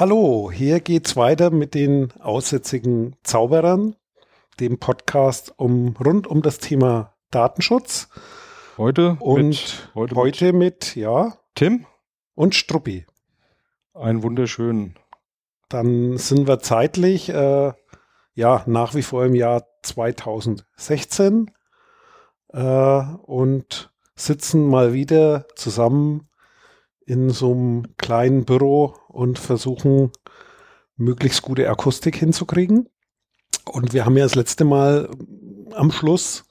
Hallo, hier geht's weiter mit den aussätzigen Zauberern, dem Podcast um rund um das Thema Datenschutz. Heute und mit, heute, heute mit, mit, ja, Tim und Struppi. Einen wunderschönen. Dann sind wir zeitlich äh, ja nach wie vor im Jahr 2016 äh, und sitzen mal wieder zusammen in so einem kleinen Büro und versuchen, möglichst gute Akustik hinzukriegen. Und wir haben ja das letzte Mal am Schluss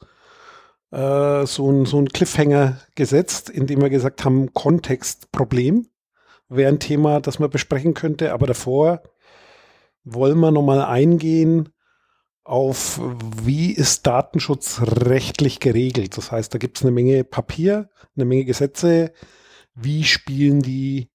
äh, so ein, so ein Cliffhanger gesetzt, indem wir gesagt haben, Kontextproblem wäre ein Thema, das man besprechen könnte. Aber davor wollen wir nochmal eingehen auf, wie ist Datenschutz rechtlich geregelt. Das heißt, da gibt es eine Menge Papier, eine Menge Gesetze. Wie spielen die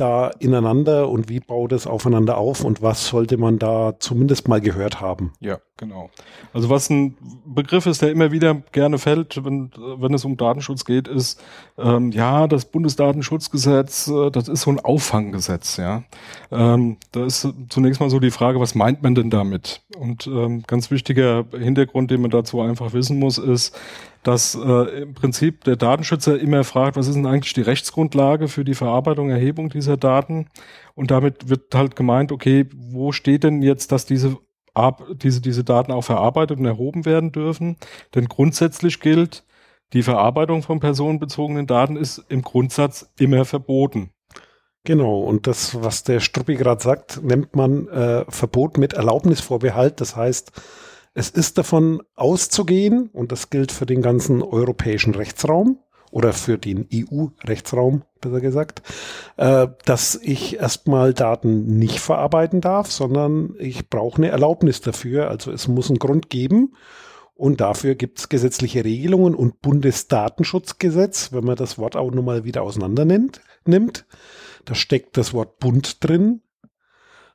da ineinander und wie baut es aufeinander auf und was sollte man da zumindest mal gehört haben? Ja, genau. Also was ein Begriff ist, der immer wieder gerne fällt, wenn, wenn es um Datenschutz geht, ist, ähm, ja, das Bundesdatenschutzgesetz, äh, das ist so ein Auffanggesetz, ja. Ähm, da ist zunächst mal so die Frage, was meint man denn damit? Und ähm, ganz wichtiger Hintergrund, den man dazu einfach wissen muss, ist, dass äh, im Prinzip der Datenschützer immer fragt, was ist denn eigentlich die Rechtsgrundlage für die Verarbeitung, Erhebung dieser Daten? Und damit wird halt gemeint, okay, wo steht denn jetzt, dass diese diese, diese Daten auch verarbeitet und erhoben werden dürfen. Denn grundsätzlich gilt, die Verarbeitung von personenbezogenen Daten ist im Grundsatz immer verboten. Genau, und das, was der Struppi gerade sagt, nennt man äh, Verbot mit Erlaubnisvorbehalt. Das heißt, es ist davon auszugehen, und das gilt für den ganzen europäischen Rechtsraum oder für den EU-Rechtsraum, besser gesagt, äh, dass ich erstmal Daten nicht verarbeiten darf, sondern ich brauche eine Erlaubnis dafür. Also es muss einen Grund geben. Und dafür gibt es gesetzliche Regelungen und Bundesdatenschutzgesetz, wenn man das Wort auch nochmal wieder auseinander nimmt. Da steckt das Wort Bund drin.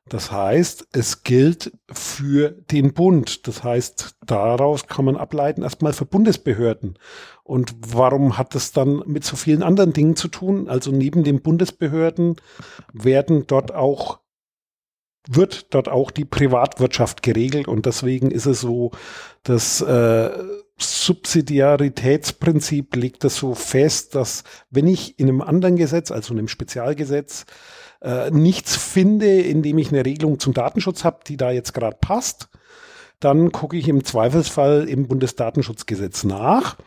Das heißt, es gilt für den Bund. Das heißt, daraus kann man ableiten, erstmal für Bundesbehörden. Und warum hat das dann mit so vielen anderen Dingen zu tun? Also neben den Bundesbehörden werden dort auch wird dort auch die Privatwirtschaft geregelt und deswegen ist es so, das äh, Subsidiaritätsprinzip legt das so fest, dass wenn ich in einem anderen Gesetz, also in einem Spezialgesetz, äh, nichts finde, in dem ich eine Regelung zum Datenschutz habe, die da jetzt gerade passt, dann gucke ich im Zweifelsfall im Bundesdatenschutzgesetz nach.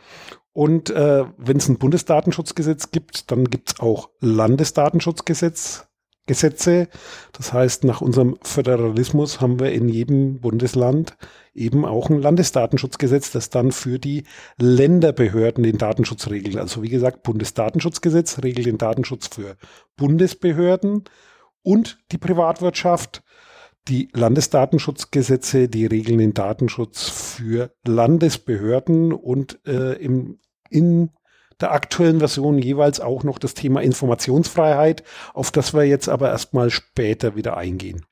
Und äh, wenn es ein Bundesdatenschutzgesetz gibt, dann gibt es auch Landesdatenschutzgesetz, Gesetze. Das heißt, nach unserem Föderalismus haben wir in jedem Bundesland eben auch ein Landesdatenschutzgesetz, das dann für die Länderbehörden den Datenschutz regelt. Also wie gesagt, Bundesdatenschutzgesetz regelt den Datenschutz für Bundesbehörden und die Privatwirtschaft. Die Landesdatenschutzgesetze, die regeln den Datenschutz für Landesbehörden und äh, im, in der aktuellen Version jeweils auch noch das Thema Informationsfreiheit, auf das wir jetzt aber erstmal später wieder eingehen.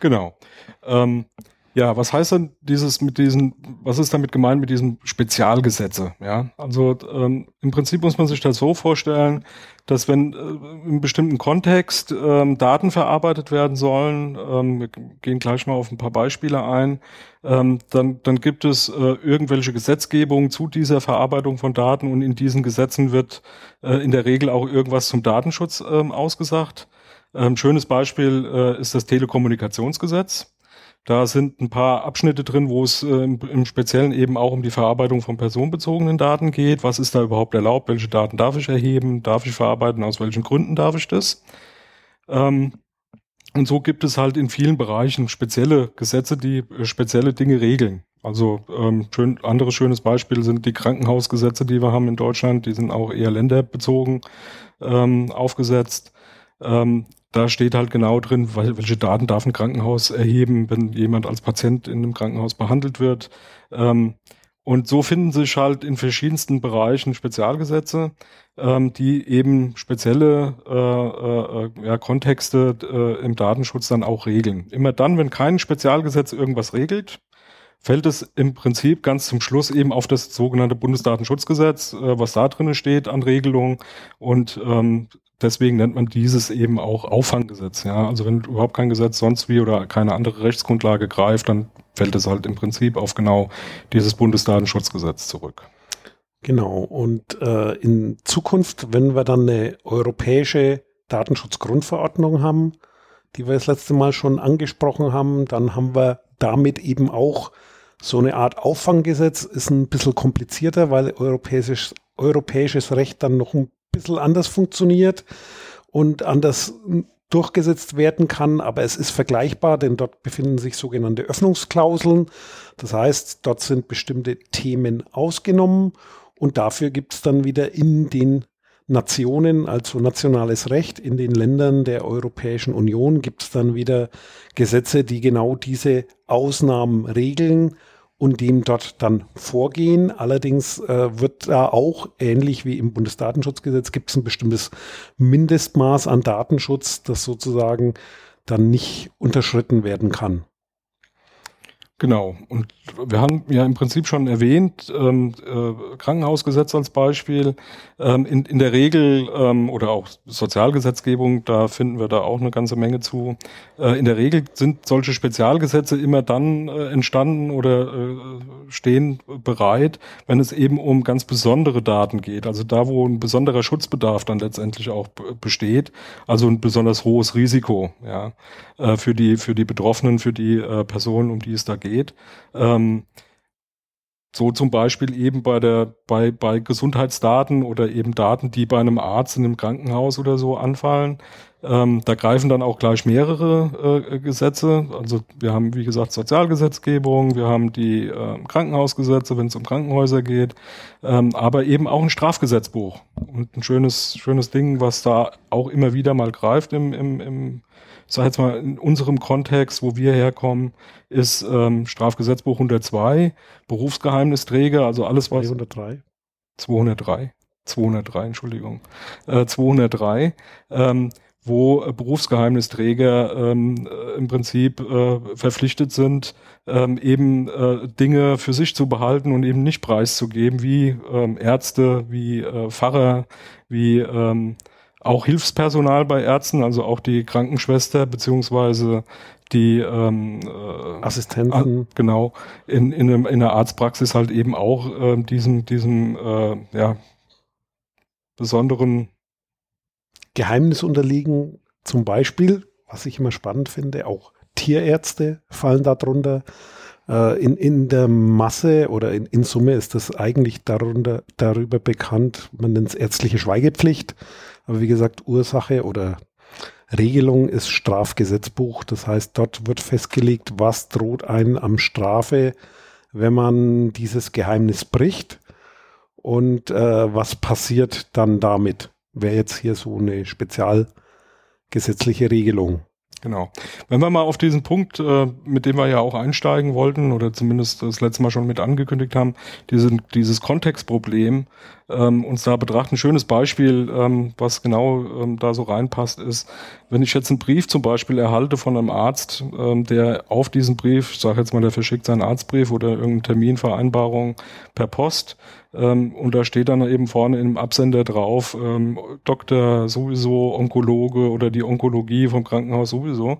Genau. Ähm, ja, was heißt denn dieses mit diesen, was ist damit gemeint mit diesen Spezialgesetze? Ja, also ähm, im Prinzip muss man sich das so vorstellen, dass wenn äh, im bestimmten Kontext ähm, Daten verarbeitet werden sollen, ähm, wir gehen gleich mal auf ein paar Beispiele ein, ähm, dann, dann gibt es äh, irgendwelche Gesetzgebungen zu dieser Verarbeitung von Daten und in diesen Gesetzen wird äh, in der Regel auch irgendwas zum Datenschutz ähm, ausgesagt. Ähm, schönes Beispiel äh, ist das Telekommunikationsgesetz. Da sind ein paar Abschnitte drin, wo es äh, im Speziellen eben auch um die Verarbeitung von personenbezogenen Daten geht. Was ist da überhaupt erlaubt? Welche Daten darf ich erheben? Darf ich verarbeiten? Aus welchen Gründen darf ich das? Ähm, und so gibt es halt in vielen Bereichen spezielle Gesetze, die äh, spezielle Dinge regeln. Also ähm, schön, anderes schönes Beispiel sind die Krankenhausgesetze, die wir haben in Deutschland. Die sind auch eher länderbezogen ähm, aufgesetzt. Ähm, da steht halt genau drin, welche Daten darf ein Krankenhaus erheben, wenn jemand als Patient in einem Krankenhaus behandelt wird. Ähm, und so finden sich halt in verschiedensten Bereichen Spezialgesetze, ähm, die eben spezielle äh, äh, ja, Kontexte äh, im Datenschutz dann auch regeln. Immer dann, wenn kein Spezialgesetz irgendwas regelt, fällt es im Prinzip ganz zum Schluss eben auf das sogenannte Bundesdatenschutzgesetz, äh, was da drin steht an Regelungen. Und ähm, deswegen nennt man dieses eben auch Auffanggesetz. Ja, also wenn überhaupt kein Gesetz sonst wie oder keine andere Rechtsgrundlage greift, dann fällt es halt im Prinzip auf genau dieses Bundesdatenschutzgesetz zurück. Genau. Und äh, in Zukunft, wenn wir dann eine europäische Datenschutzgrundverordnung haben, die wir das letzte Mal schon angesprochen haben, dann haben wir damit eben auch so eine Art Auffanggesetz. Ist ein bisschen komplizierter, weil europäisches, europäisches Recht dann noch ein bisschen anders funktioniert und anders durchgesetzt werden kann, aber es ist vergleichbar, denn dort befinden sich sogenannte Öffnungsklauseln. Das heißt, dort sind bestimmte Themen ausgenommen und dafür gibt es dann wieder in den Nationen, also nationales Recht, in den Ländern der Europäischen Union gibt es dann wieder Gesetze, die genau diese Ausnahmen regeln und dem dort dann vorgehen. Allerdings äh, wird da auch, ähnlich wie im Bundesdatenschutzgesetz, gibt es ein bestimmtes Mindestmaß an Datenschutz, das sozusagen dann nicht unterschritten werden kann. Genau. Und wir haben ja im Prinzip schon erwähnt, ähm, äh, Krankenhausgesetz als Beispiel. Ähm, in, in der Regel ähm, oder auch Sozialgesetzgebung, da finden wir da auch eine ganze Menge zu. Äh, in der Regel sind solche Spezialgesetze immer dann äh, entstanden oder äh, stehen bereit, wenn es eben um ganz besondere Daten geht. Also da, wo ein besonderer Schutzbedarf dann letztendlich auch besteht. Also ein besonders hohes Risiko ja, äh, für die für die Betroffenen, für die äh, Personen, um die es da geht. Ähm, so zum Beispiel eben bei der, bei, bei Gesundheitsdaten oder eben Daten, die bei einem Arzt in einem Krankenhaus oder so anfallen. Ähm, da greifen dann auch gleich mehrere äh, Gesetze. Also wir haben, wie gesagt, Sozialgesetzgebung, wir haben die äh, Krankenhausgesetze, wenn es um Krankenhäuser geht, ähm, aber eben auch ein Strafgesetzbuch. Und ein schönes, schönes Ding, was da auch immer wieder mal greift im, im, im sag jetzt mal, in unserem Kontext, wo wir herkommen, ist ähm, Strafgesetzbuch 102, Berufsgeheimnisträger, also alles was. 203. 203. 203, Entschuldigung. Äh, 203. Ähm, wo äh, Berufsgeheimnisträger ähm, äh, im Prinzip äh, verpflichtet sind, ähm, eben äh, Dinge für sich zu behalten und eben nicht preiszugeben, wie ähm, Ärzte, wie äh, Pfarrer, wie ähm, auch Hilfspersonal bei Ärzten, also auch die Krankenschwester beziehungsweise die ähm, äh, Assistenten. Ah, genau, in, in, einem, in der Arztpraxis halt eben auch äh, diesem, diesem äh, ja, besonderen Geheimnis unterliegen. Zum Beispiel, was ich immer spannend finde, auch Tierärzte fallen darunter. Äh, in, in der Masse oder in, in Summe ist das eigentlich darunter, darüber bekannt, man nennt es ärztliche Schweigepflicht. Aber wie gesagt, Ursache oder Regelung ist Strafgesetzbuch. Das heißt, dort wird festgelegt, was droht einem am Strafe, wenn man dieses Geheimnis bricht und äh, was passiert dann damit. Wäre jetzt hier so eine spezialgesetzliche Regelung. Genau. Wenn wir mal auf diesen Punkt, äh, mit dem wir ja auch einsteigen wollten oder zumindest das letzte Mal schon mit angekündigt haben, diese, dieses Kontextproblem ähm, uns da betrachten. Ein schönes Beispiel, ähm, was genau ähm, da so reinpasst, ist, wenn ich jetzt einen Brief zum Beispiel erhalte von einem Arzt, der auf diesen Brief, ich sage jetzt mal, der verschickt seinen Arztbrief oder irgendeine Terminvereinbarung per Post, ähm, und da steht dann eben vorne im Absender drauf, ähm, Doktor sowieso, Onkologe oder die Onkologie vom Krankenhaus sowieso.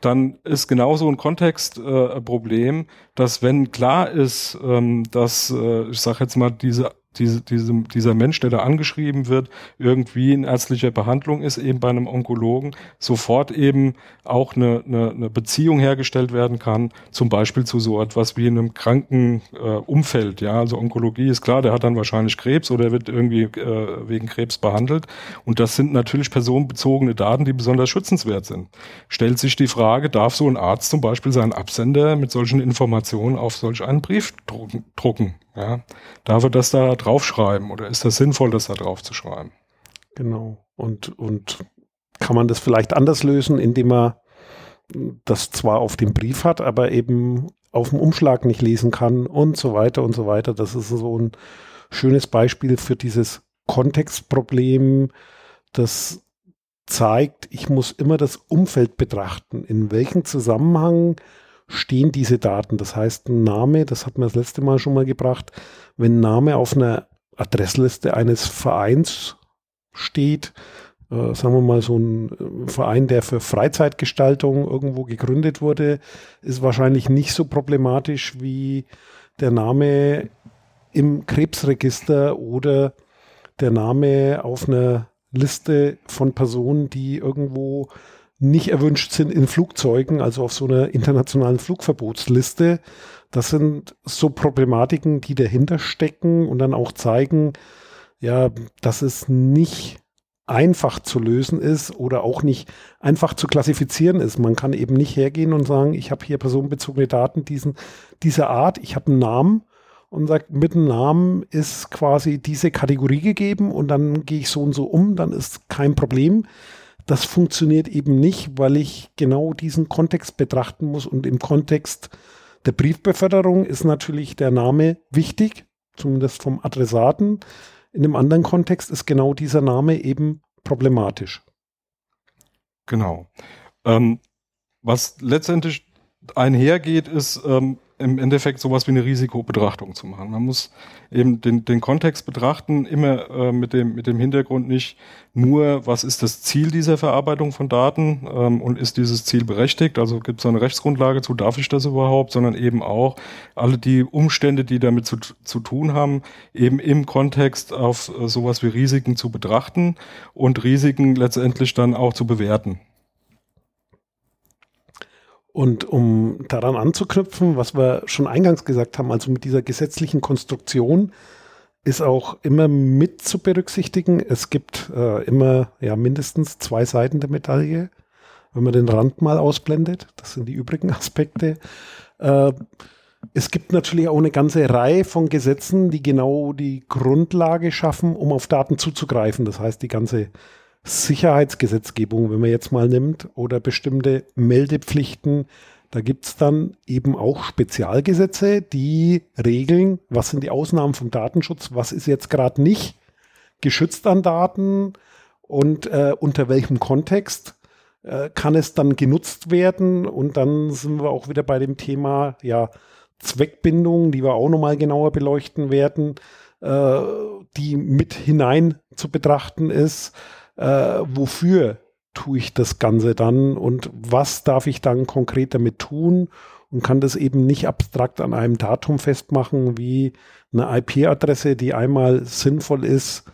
Dann ist genauso ein Kontextproblem, äh, dass wenn klar ist, ähm, dass, äh, ich sage jetzt mal, diese diese, diese, dieser Mensch, der da angeschrieben wird, irgendwie in ärztlicher Behandlung ist, eben bei einem Onkologen, sofort eben auch eine, eine, eine Beziehung hergestellt werden kann, zum Beispiel zu so etwas wie einem kranken äh, Umfeld. Ja, also Onkologie ist klar, der hat dann wahrscheinlich Krebs oder wird irgendwie äh, wegen Krebs behandelt. Und das sind natürlich personenbezogene Daten, die besonders schützenswert sind. Stellt sich die Frage, darf so ein Arzt zum Beispiel seinen Absender mit solchen Informationen auf solch einen Brief drucken? Ja, darf er das da draufschreiben oder ist das sinnvoll, das da drauf zu schreiben? Genau. Und, und kann man das vielleicht anders lösen, indem man das zwar auf dem Brief hat, aber eben auf dem Umschlag nicht lesen kann und so weiter und so weiter. Das ist so ein schönes Beispiel für dieses Kontextproblem, das zeigt, ich muss immer das Umfeld betrachten. In welchem Zusammenhang stehen diese Daten. Das heißt, ein Name, das hat man das letzte Mal schon mal gebracht, wenn ein Name auf einer Adressliste eines Vereins steht, äh, sagen wir mal, so ein äh, Verein, der für Freizeitgestaltung irgendwo gegründet wurde, ist wahrscheinlich nicht so problematisch wie der Name im Krebsregister oder der Name auf einer Liste von Personen, die irgendwo nicht erwünscht sind in Flugzeugen, also auf so einer internationalen Flugverbotsliste. Das sind so Problematiken, die dahinter stecken und dann auch zeigen, ja, dass es nicht einfach zu lösen ist oder auch nicht einfach zu klassifizieren ist. Man kann eben nicht hergehen und sagen, ich habe hier personenbezogene Daten diesen, dieser Art, ich habe einen Namen und sagt, mit dem Namen ist quasi diese Kategorie gegeben und dann gehe ich so und so um, dann ist kein Problem. Das funktioniert eben nicht, weil ich genau diesen Kontext betrachten muss und im Kontext der Briefbeförderung ist natürlich der Name wichtig, zumindest vom Adressaten. In einem anderen Kontext ist genau dieser Name eben problematisch. Genau. Ähm, was letztendlich einhergeht, ist, ähm, im Endeffekt sowas wie eine Risikobetrachtung zu machen. Man muss eben den, den Kontext betrachten, immer äh, mit, dem, mit dem Hintergrund nicht nur, was ist das Ziel dieser Verarbeitung von Daten ähm, und ist dieses Ziel berechtigt, also gibt es eine Rechtsgrundlage zu, darf ich das überhaupt, sondern eben auch alle die Umstände, die damit zu, zu tun haben, eben im Kontext auf äh, sowas wie Risiken zu betrachten und Risiken letztendlich dann auch zu bewerten. Und um daran anzuknüpfen, was wir schon eingangs gesagt haben, also mit dieser gesetzlichen Konstruktion, ist auch immer mit zu berücksichtigen. Es gibt äh, immer ja mindestens zwei Seiten der Medaille, wenn man den Rand mal ausblendet. Das sind die übrigen Aspekte. Äh, es gibt natürlich auch eine ganze Reihe von Gesetzen, die genau die Grundlage schaffen, um auf Daten zuzugreifen. Das heißt, die ganze Sicherheitsgesetzgebung, wenn man jetzt mal nimmt, oder bestimmte Meldepflichten, da gibt es dann eben auch Spezialgesetze, die regeln, was sind die Ausnahmen vom Datenschutz, was ist jetzt gerade nicht geschützt an Daten und äh, unter welchem Kontext äh, kann es dann genutzt werden. Und dann sind wir auch wieder bei dem Thema ja, Zweckbindung, die wir auch nochmal genauer beleuchten werden, äh, die mit hinein zu betrachten ist äh, wofür tue ich das Ganze dann und was darf ich dann konkret damit tun und kann das eben nicht abstrakt an einem Datum festmachen, wie eine IP-Adresse, die einmal sinnvoll ist,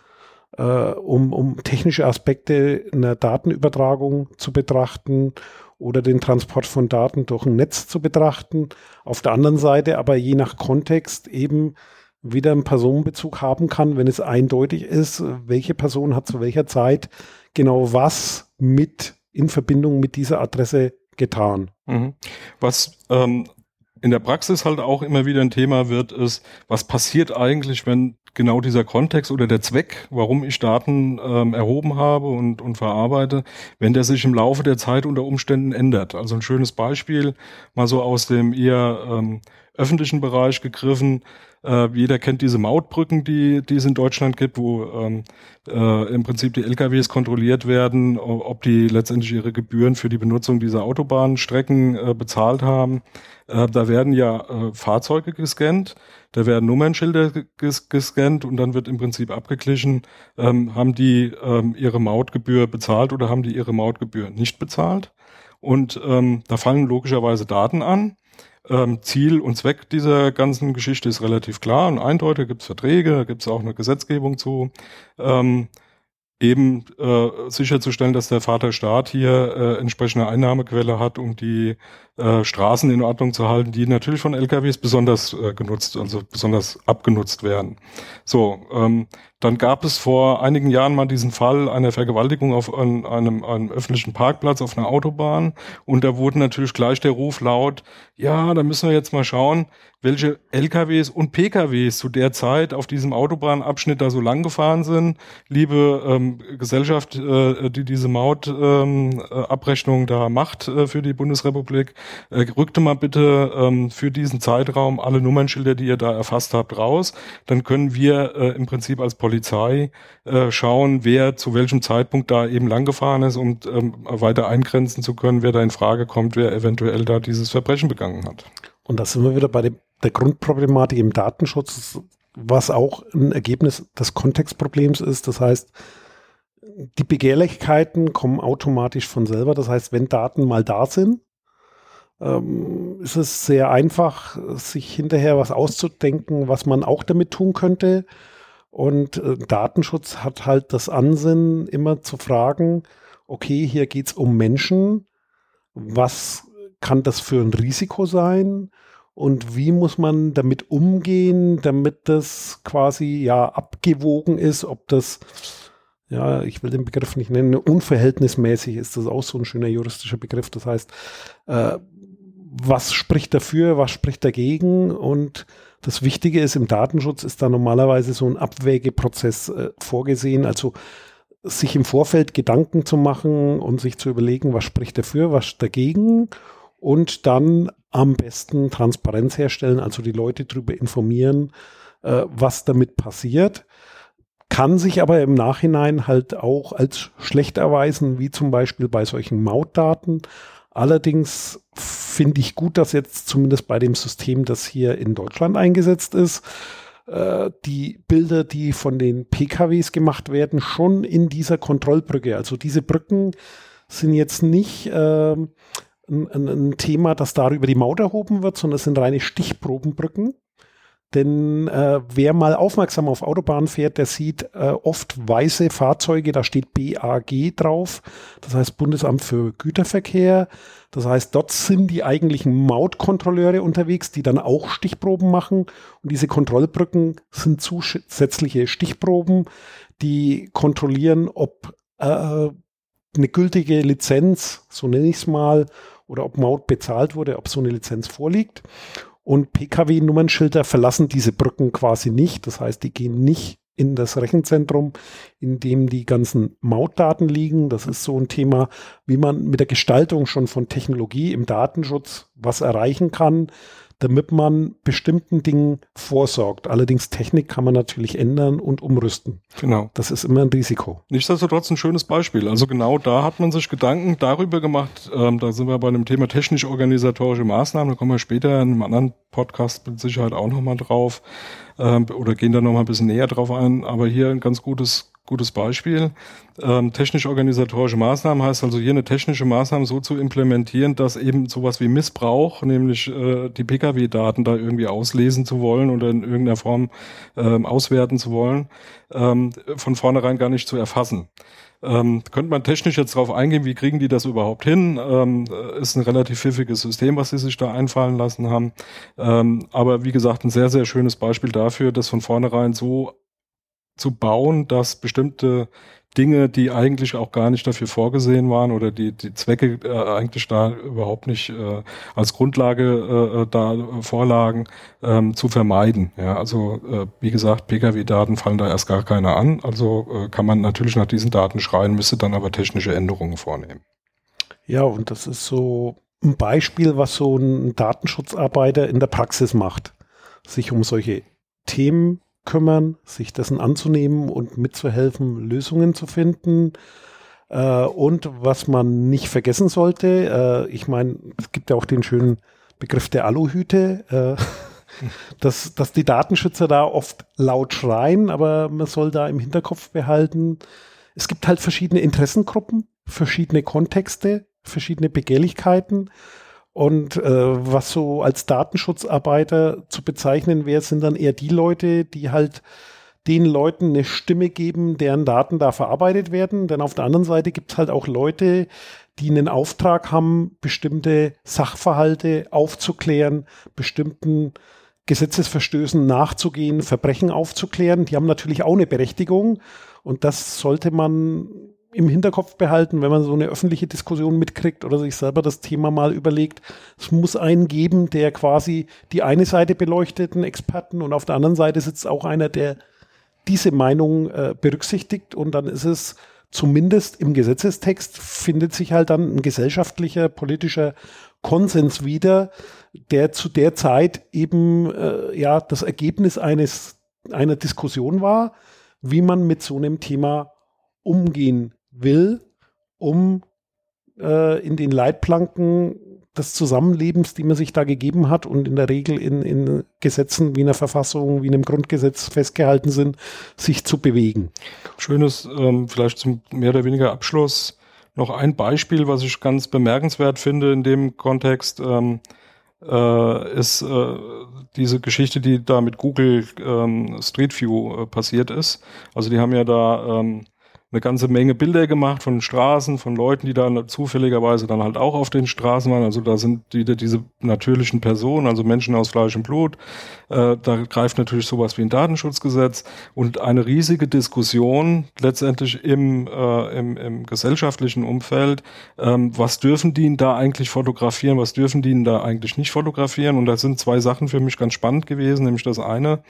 äh, um, um technische Aspekte einer Datenübertragung zu betrachten oder den Transport von Daten durch ein Netz zu betrachten. Auf der anderen Seite aber je nach Kontext eben wieder einen Personenbezug haben kann, wenn es eindeutig ist, welche Person hat zu welcher Zeit genau was mit in Verbindung mit dieser Adresse getan. Mhm. Was ähm, in der Praxis halt auch immer wieder ein Thema wird, ist, was passiert eigentlich, wenn genau dieser Kontext oder der Zweck, warum ich Daten ähm, erhoben habe und, und verarbeite, wenn der sich im Laufe der Zeit unter Umständen ändert. Also ein schönes Beispiel, mal so aus dem eher ähm, öffentlichen Bereich gegriffen. Äh, jeder kennt diese Mautbrücken, die, die es in Deutschland gibt, wo ähm, äh, im Prinzip die LKWs kontrolliert werden, ob die letztendlich ihre Gebühren für die Benutzung dieser Autobahnstrecken äh, bezahlt haben. Äh, da werden ja äh, Fahrzeuge gescannt, da werden Nummernschilder ges gescannt und dann wird im Prinzip abgeglichen, ähm, haben die ähm, ihre Mautgebühr bezahlt oder haben die ihre Mautgebühr nicht bezahlt. Und ähm, da fallen logischerweise Daten an. Ähm, Ziel und Zweck dieser ganzen Geschichte ist relativ klar und eindeutig. Gibt es Verträge, gibt es auch eine Gesetzgebung zu. Ähm, eben äh, sicherzustellen, dass der Vaterstaat hier äh, entsprechende Einnahmequelle hat, um die äh, Straßen in Ordnung zu halten, die natürlich von LKWs besonders äh, genutzt, also besonders abgenutzt werden. So, ähm, dann gab es vor einigen Jahren mal diesen Fall einer Vergewaltigung auf einem, einem, öffentlichen Parkplatz auf einer Autobahn und da wurde natürlich gleich der Ruf laut, ja, da müssen wir jetzt mal schauen, welche LKWs und PKWs zu der Zeit auf diesem Autobahnabschnitt da so lang gefahren sind. Liebe ähm, Gesellschaft, äh, die diese Mautabrechnung ähm, da macht äh, für die Bundesrepublik, äh, rückte mal bitte ähm, für diesen Zeitraum alle Nummernschilder, die ihr da erfasst habt, raus. Dann können wir äh, im Prinzip als Polizei äh, schauen, wer zu welchem Zeitpunkt da eben langgefahren ist, um ähm, weiter eingrenzen zu können, wer da in Frage kommt, wer eventuell da dieses Verbrechen begangen hat. Und da sind wir wieder bei dem, der Grundproblematik im Datenschutz, was auch ein Ergebnis des Kontextproblems ist. Das heißt, die Begehrlichkeiten kommen automatisch von selber. Das heißt, wenn Daten mal da sind, ähm, ist es sehr einfach, sich hinterher was auszudenken, was man auch damit tun könnte. Und äh, Datenschutz hat halt das Ansinnen, immer zu fragen, okay, hier geht es um Menschen. Was kann das für ein Risiko sein? Und wie muss man damit umgehen, damit das quasi ja abgewogen ist, ob das ja, ich will den Begriff nicht nennen, unverhältnismäßig ist das auch so ein schöner juristischer Begriff. Das heißt, äh, was spricht dafür, was spricht dagegen und das Wichtige ist, im Datenschutz ist da normalerweise so ein Abwägeprozess äh, vorgesehen, also sich im Vorfeld Gedanken zu machen und sich zu überlegen, was spricht dafür, was dagegen und dann am besten Transparenz herstellen, also die Leute darüber informieren, äh, was damit passiert. Kann sich aber im Nachhinein halt auch als schlecht erweisen, wie zum Beispiel bei solchen Mautdaten. Allerdings finde ich gut, dass jetzt zumindest bei dem System, das hier in Deutschland eingesetzt ist, äh, die Bilder, die von den PKWs gemacht werden, schon in dieser Kontrollbrücke. Also diese Brücken sind jetzt nicht äh, ein, ein, Thema, das darüber die Maut erhoben wird, sondern es sind reine Stichprobenbrücken. Denn äh, wer mal aufmerksam auf Autobahnen fährt, der sieht äh, oft weiße Fahrzeuge, da steht BAG drauf, das heißt Bundesamt für Güterverkehr. Das heißt, dort sind die eigentlichen Mautkontrolleure unterwegs, die dann auch Stichproben machen. Und diese Kontrollbrücken sind zusätzliche Stichproben, die kontrollieren, ob äh, eine gültige Lizenz, so nenne ich es mal, oder ob Maut bezahlt wurde, ob so eine Lizenz vorliegt. Und Pkw-Nummernschilder verlassen diese Brücken quasi nicht. Das heißt, die gehen nicht in das Rechenzentrum, in dem die ganzen Mautdaten liegen. Das ist so ein Thema, wie man mit der Gestaltung schon von Technologie im Datenschutz was erreichen kann damit man bestimmten Dingen vorsorgt. Allerdings Technik kann man natürlich ändern und umrüsten. Genau. Das ist immer ein Risiko. Nichtsdestotrotz ein schönes Beispiel. Also genau da hat man sich Gedanken darüber gemacht. Ähm, da sind wir bei dem Thema technisch-organisatorische Maßnahmen. Da kommen wir später in einem anderen Podcast mit Sicherheit auch nochmal drauf ähm, oder gehen da nochmal ein bisschen näher drauf ein. Aber hier ein ganz gutes gutes Beispiel. Ähm, technisch-organisatorische Maßnahmen heißt also hier eine technische Maßnahme so zu implementieren, dass eben sowas wie Missbrauch, nämlich äh, die Pkw-Daten da irgendwie auslesen zu wollen oder in irgendeiner Form ähm, auswerten zu wollen, ähm, von vornherein gar nicht zu erfassen. Ähm, könnte man technisch jetzt darauf eingehen, wie kriegen die das überhaupt hin? Ähm, ist ein relativ pfiffiges System, was sie sich da einfallen lassen haben. Ähm, aber wie gesagt, ein sehr, sehr schönes Beispiel dafür, dass von vornherein so zu bauen, dass bestimmte Dinge, die eigentlich auch gar nicht dafür vorgesehen waren oder die, die Zwecke äh, eigentlich da überhaupt nicht äh, als Grundlage äh, da vorlagen, ähm, zu vermeiden. Ja, also äh, wie gesagt, Pkw-Daten fallen da erst gar keine an. Also äh, kann man natürlich nach diesen Daten schreien, müsste dann aber technische Änderungen vornehmen. Ja, und das ist so ein Beispiel, was so ein Datenschutzarbeiter in der Praxis macht. Sich um solche Themen kümmern, sich dessen anzunehmen und mitzuhelfen, Lösungen zu finden. Äh, und was man nicht vergessen sollte, äh, ich meine, es gibt ja auch den schönen Begriff der Aluhüte, äh, dass, dass die Datenschützer da oft laut schreien, aber man soll da im Hinterkopf behalten, es gibt halt verschiedene Interessengruppen, verschiedene Kontexte, verschiedene Begehrlichkeiten. Und äh, was so als Datenschutzarbeiter zu bezeichnen wäre, sind dann eher die Leute, die halt den Leuten eine Stimme geben, deren Daten da verarbeitet werden. Denn auf der anderen Seite gibt es halt auch Leute, die einen Auftrag haben, bestimmte Sachverhalte aufzuklären, bestimmten Gesetzesverstößen nachzugehen, Verbrechen aufzuklären. Die haben natürlich auch eine Berechtigung. Und das sollte man im Hinterkopf behalten, wenn man so eine öffentliche Diskussion mitkriegt oder sich selber das Thema mal überlegt. Es muss einen geben, der quasi die eine Seite beleuchtet, einen Experten, und auf der anderen Seite sitzt auch einer, der diese Meinung äh, berücksichtigt. Und dann ist es zumindest im Gesetzestext, findet sich halt dann ein gesellschaftlicher, politischer Konsens wieder, der zu der Zeit eben äh, ja das Ergebnis eines einer Diskussion war, wie man mit so einem Thema umgehen will, um äh, in den Leitplanken des Zusammenlebens, die man sich da gegeben hat und in der Regel in, in Gesetzen wie einer Verfassung, wie einem Grundgesetz festgehalten sind, sich zu bewegen. Schönes, ähm, vielleicht zum mehr oder weniger Abschluss noch ein Beispiel, was ich ganz bemerkenswert finde in dem Kontext, ähm, äh, ist äh, diese Geschichte, die da mit Google ähm, Street View äh, passiert ist. Also die haben ja da ähm, eine ganze Menge Bilder gemacht von Straßen, von Leuten, die da zufälligerweise dann halt auch auf den Straßen waren. Also da sind wieder diese natürlichen Personen, also Menschen aus Fleisch und Blut. Äh, da greift natürlich sowas wie ein Datenschutzgesetz und eine riesige Diskussion letztendlich im, äh, im, im gesellschaftlichen Umfeld. Ähm, was dürfen die da eigentlich fotografieren? Was dürfen die da eigentlich nicht fotografieren? Und da sind zwei Sachen für mich ganz spannend gewesen, nämlich das eine,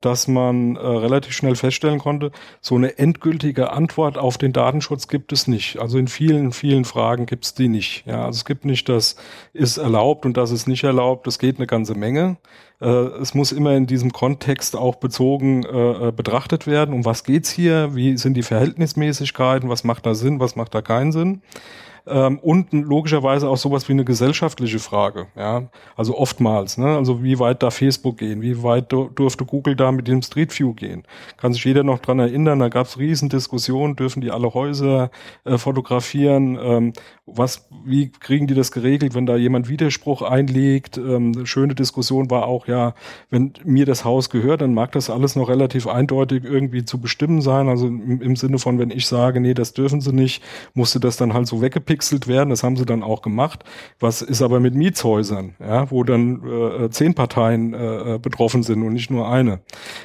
dass man äh, relativ schnell feststellen konnte, so eine endgültige Antwort auf den Datenschutz gibt es nicht. Also in vielen, vielen Fragen gibt es die nicht. Ja, also es gibt nicht, das ist erlaubt und das ist nicht erlaubt. Es geht eine ganze Menge. Äh, es muss immer in diesem Kontext auch bezogen äh, äh betrachtet werden. Um was geht's hier? Wie sind die Verhältnismäßigkeiten? Was macht da Sinn? Was macht da keinen Sinn? Ähm, und logischerweise auch sowas wie eine gesellschaftliche Frage. Ja, also oftmals. Ne? Also wie weit darf Facebook gehen? Wie weit durfte Google da mit dem Street View gehen? Kann sich jeder noch dran erinnern? Da gab es Riesendiskussionen. Dürfen die alle Häuser äh, fotografieren? Ähm, was? Wie kriegen die das geregelt, wenn da jemand Widerspruch einlegt? Ähm, schöne Diskussion war auch ja, wenn mir das Haus gehört, dann mag das alles noch relativ eindeutig irgendwie zu bestimmen sein. Also im, im Sinne von, wenn ich sage, nee, das dürfen sie nicht, musste das dann halt so weggepickt abgepixelt werden. Das haben sie dann auch gemacht. Was ist aber mit Mietshäusern, ja, wo dann äh, zehn Parteien äh, äh, betroffen sind und nicht nur eine.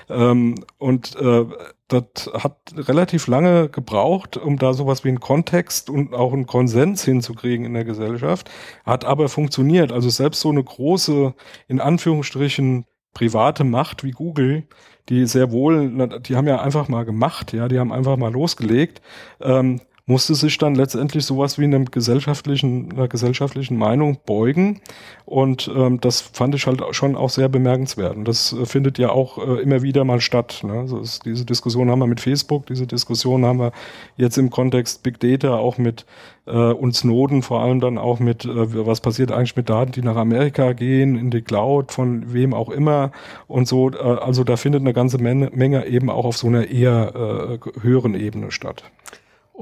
Ähm, und äh, das hat relativ lange gebraucht, um da sowas wie einen Kontext und auch einen Konsens hinzukriegen in der Gesellschaft. Hat aber funktioniert. Also selbst so eine große, in Anführungsstrichen, private Macht wie Google, die sehr wohl, die haben ja einfach mal gemacht, ja, die haben einfach mal losgelegt. Ähm, musste sich dann letztendlich sowas wie einem gesellschaftlichen, einer gesellschaftlichen Meinung beugen. Und ähm, das fand ich halt schon auch sehr bemerkenswert. Und das äh, findet ja auch äh, immer wieder mal statt. Ne? Also ist, diese Diskussion haben wir mit Facebook, diese Diskussion haben wir jetzt im Kontext Big Data auch mit äh, und Snowden, vor allem dann auch mit, äh, was passiert eigentlich mit Daten, die nach Amerika gehen, in die Cloud, von wem auch immer und so. Äh, also da findet eine ganze Menge, Menge eben auch auf so einer eher äh, höheren Ebene statt.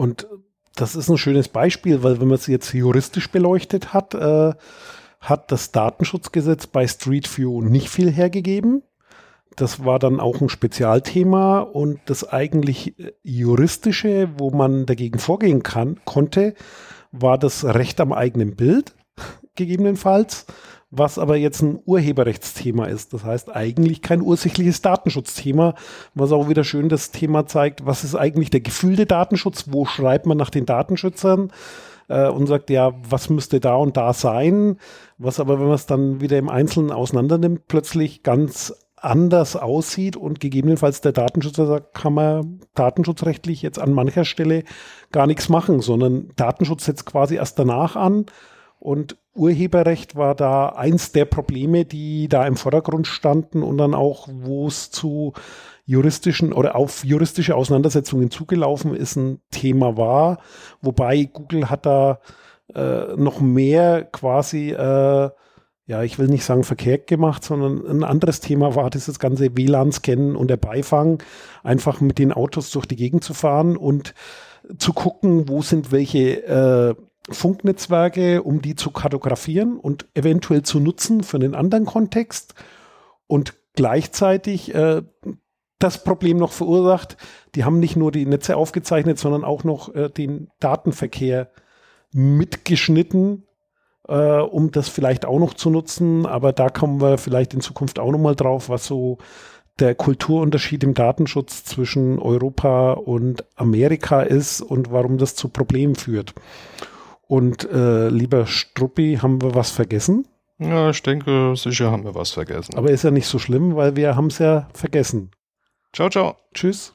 Und das ist ein schönes Beispiel, weil wenn man es jetzt juristisch beleuchtet hat, äh, hat das Datenschutzgesetz bei Street View nicht viel hergegeben. Das war dann auch ein Spezialthema und das eigentlich juristische, wo man dagegen vorgehen kann, konnte, war das Recht am eigenen Bild gegebenenfalls was aber jetzt ein Urheberrechtsthema ist. Das heißt eigentlich kein ursächliches Datenschutzthema, was auch wieder schön das Thema zeigt, was ist eigentlich der gefühlte Datenschutz, wo schreibt man nach den Datenschützern? Äh, und sagt, ja, was müsste da und da sein, was aber, wenn man es dann wieder im Einzelnen auseinandernimmt, plötzlich ganz anders aussieht und gegebenenfalls der Datenschützer sagt, kann man datenschutzrechtlich jetzt an mancher Stelle gar nichts machen, sondern Datenschutz setzt quasi erst danach an und Urheberrecht war da eins der Probleme, die da im Vordergrund standen und dann auch, wo es zu juristischen oder auf juristische Auseinandersetzungen zugelaufen ist, ein Thema war. Wobei Google hat da äh, noch mehr quasi, äh, ja, ich will nicht sagen verkehrt gemacht, sondern ein anderes Thema war dieses ganze WLAN-Scannen und der Beifang, einfach mit den Autos durch die Gegend zu fahren und zu gucken, wo sind welche äh, Funknetzwerke, um die zu kartografieren und eventuell zu nutzen für einen anderen Kontext und gleichzeitig äh, das Problem noch verursacht. Die haben nicht nur die Netze aufgezeichnet, sondern auch noch äh, den Datenverkehr mitgeschnitten, äh, um das vielleicht auch noch zu nutzen. Aber da kommen wir vielleicht in Zukunft auch noch mal drauf, was so der Kulturunterschied im Datenschutz zwischen Europa und Amerika ist und warum das zu Problemen führt. Und äh, lieber Struppi, haben wir was vergessen? Ja, ich denke, sicher haben wir was vergessen. Aber ist ja nicht so schlimm, weil wir haben es ja vergessen. Ciao, ciao. Tschüss.